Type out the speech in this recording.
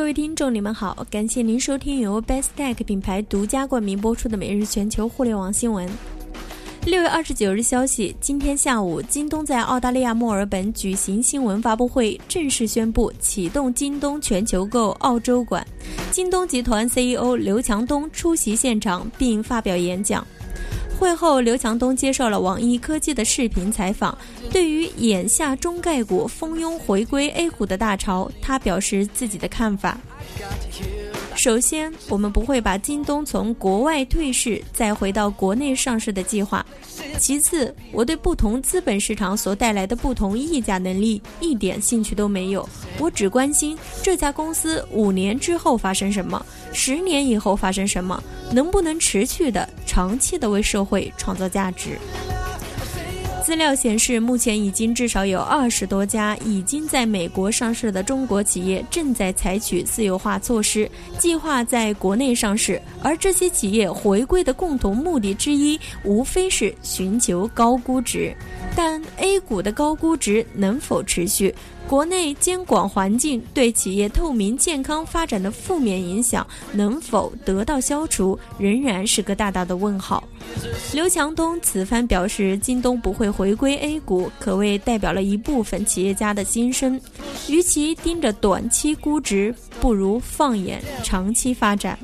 各位听众，你们好，感谢您收听由 Best Tech 品牌独家冠名播出的每日全球互联网新闻。六月二十九日消息，今天下午，京东在澳大利亚墨尔本举行新闻发布会，正式宣布启动京东全球购澳洲馆。京东集团 CEO 刘强东出席现场并发表演讲。会后，刘强东接受了网易科技的视频采访。对于眼下中概股蜂拥回归 A 股的大潮，他表示自己的看法。首先，我们不会把京东从国外退市再回到国内上市的计划。其次，我对不同资本市场所带来的不同溢价能力一点兴趣都没有。我只关心这家公司五年之后发生什么，十年以后发生什么，能不能持续的、长期的为社会创造价值。资料显示，目前已经至少有二十多家已经在美国上市的中国企业正在采取私有化措施，计划在国内上市。而这些企业回归的共同目的之一，无非是寻求高估值。但 A 股的高估值能否持续？国内监管环境对企业透明健康发展的负面影响能否得到消除，仍然是个大大的问号。刘强东此番表示，京东不会回归 A 股，可谓代表了一部分企业家的心声。与其盯着短期估值，不如放眼长期发展。